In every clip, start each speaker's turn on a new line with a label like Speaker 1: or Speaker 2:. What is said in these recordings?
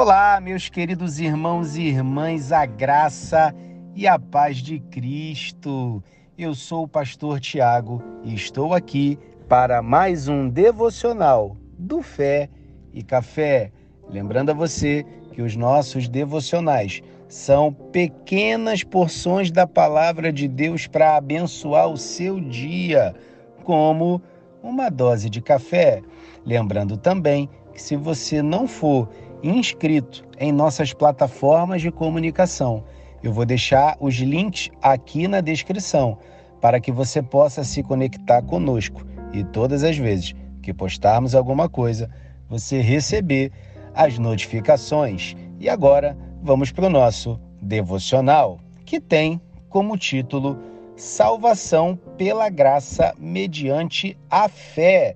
Speaker 1: Olá, meus queridos irmãos e irmãs, a graça e a paz de Cristo. Eu sou o pastor Tiago e estou aqui para mais um devocional do Fé e Café. Lembrando a você que os nossos devocionais são pequenas porções da palavra de Deus para abençoar o seu dia, como uma dose de café. Lembrando também que se você não for inscrito em nossas plataformas de comunicação. Eu vou deixar os links aqui na descrição para que você possa se conectar conosco e todas as vezes que postarmos alguma coisa, você receber as notificações. E agora vamos para o nosso devocional, que tem como título Salvação pela graça mediante a fé.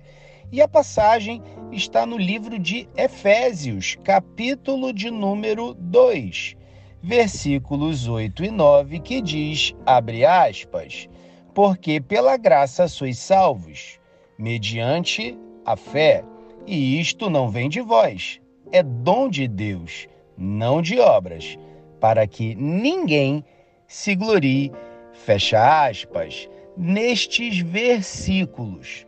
Speaker 1: E a passagem está no livro de Efésios, capítulo de número 2, versículos 8 e 9, que diz, abre aspas, porque pela graça sois salvos, mediante a fé, e isto não vem de vós, é dom de Deus, não de obras, para que ninguém se glorie, fecha aspas, nestes versículos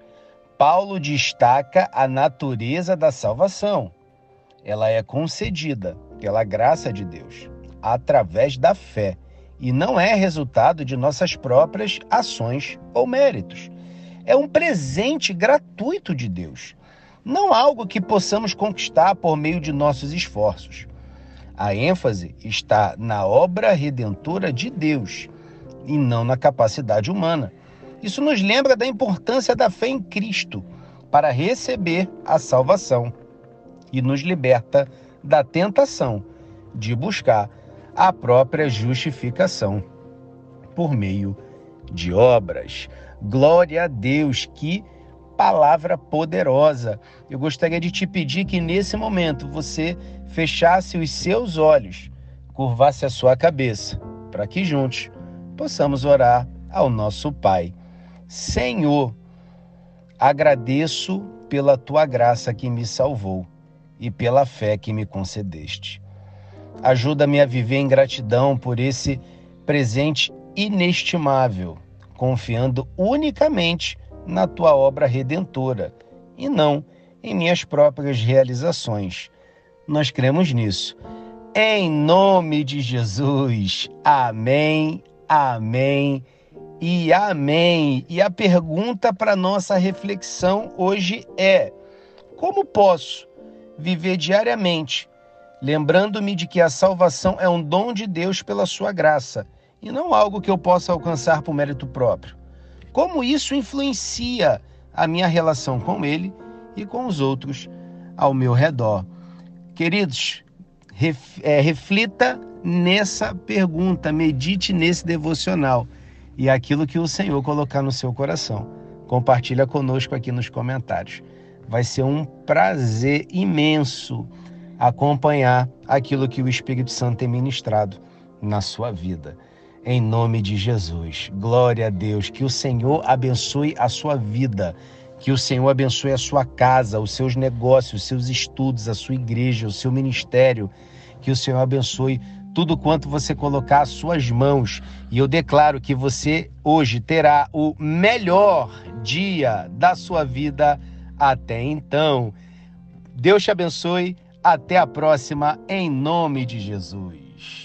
Speaker 1: Paulo destaca a natureza da salvação. Ela é concedida pela graça de Deus, através da fé, e não é resultado de nossas próprias ações ou méritos. É um presente gratuito de Deus, não algo que possamos conquistar por meio de nossos esforços. A ênfase está na obra redentora de Deus e não na capacidade humana. Isso nos lembra da importância da fé em Cristo para receber a salvação e nos liberta da tentação de buscar a própria justificação por meio de obras. Glória a Deus, que palavra poderosa. Eu gostaria de te pedir que nesse momento você fechasse os seus olhos, curvasse a sua cabeça, para que juntos possamos orar ao nosso Pai. Senhor, agradeço pela tua graça que me salvou e pela fé que me concedeste. Ajuda-me a viver em gratidão por esse presente inestimável, confiando unicamente na tua obra redentora e não em minhas próprias realizações. Nós cremos nisso. Em nome de Jesus. Amém. Amém e amém. E a pergunta para nossa reflexão hoje é: como posso viver diariamente lembrando-me de que a salvação é um dom de Deus pela sua graça e não algo que eu possa alcançar por mérito próprio? Como isso influencia a minha relação com Ele e com os outros ao meu redor? Queridos, é, reflita nessa pergunta, medite nesse devocional e aquilo que o Senhor colocar no seu coração. Compartilha conosco aqui nos comentários. Vai ser um prazer imenso acompanhar aquilo que o Espírito Santo tem ministrado na sua vida. Em nome de Jesus. Glória a Deus. Que o Senhor abençoe a sua vida. Que o Senhor abençoe a sua casa, os seus negócios, os seus estudos, a sua igreja, o seu ministério. Que o Senhor abençoe tudo quanto você colocar às suas mãos. E eu declaro que você hoje terá o melhor dia da sua vida até então. Deus te abençoe. Até a próxima, em nome de Jesus.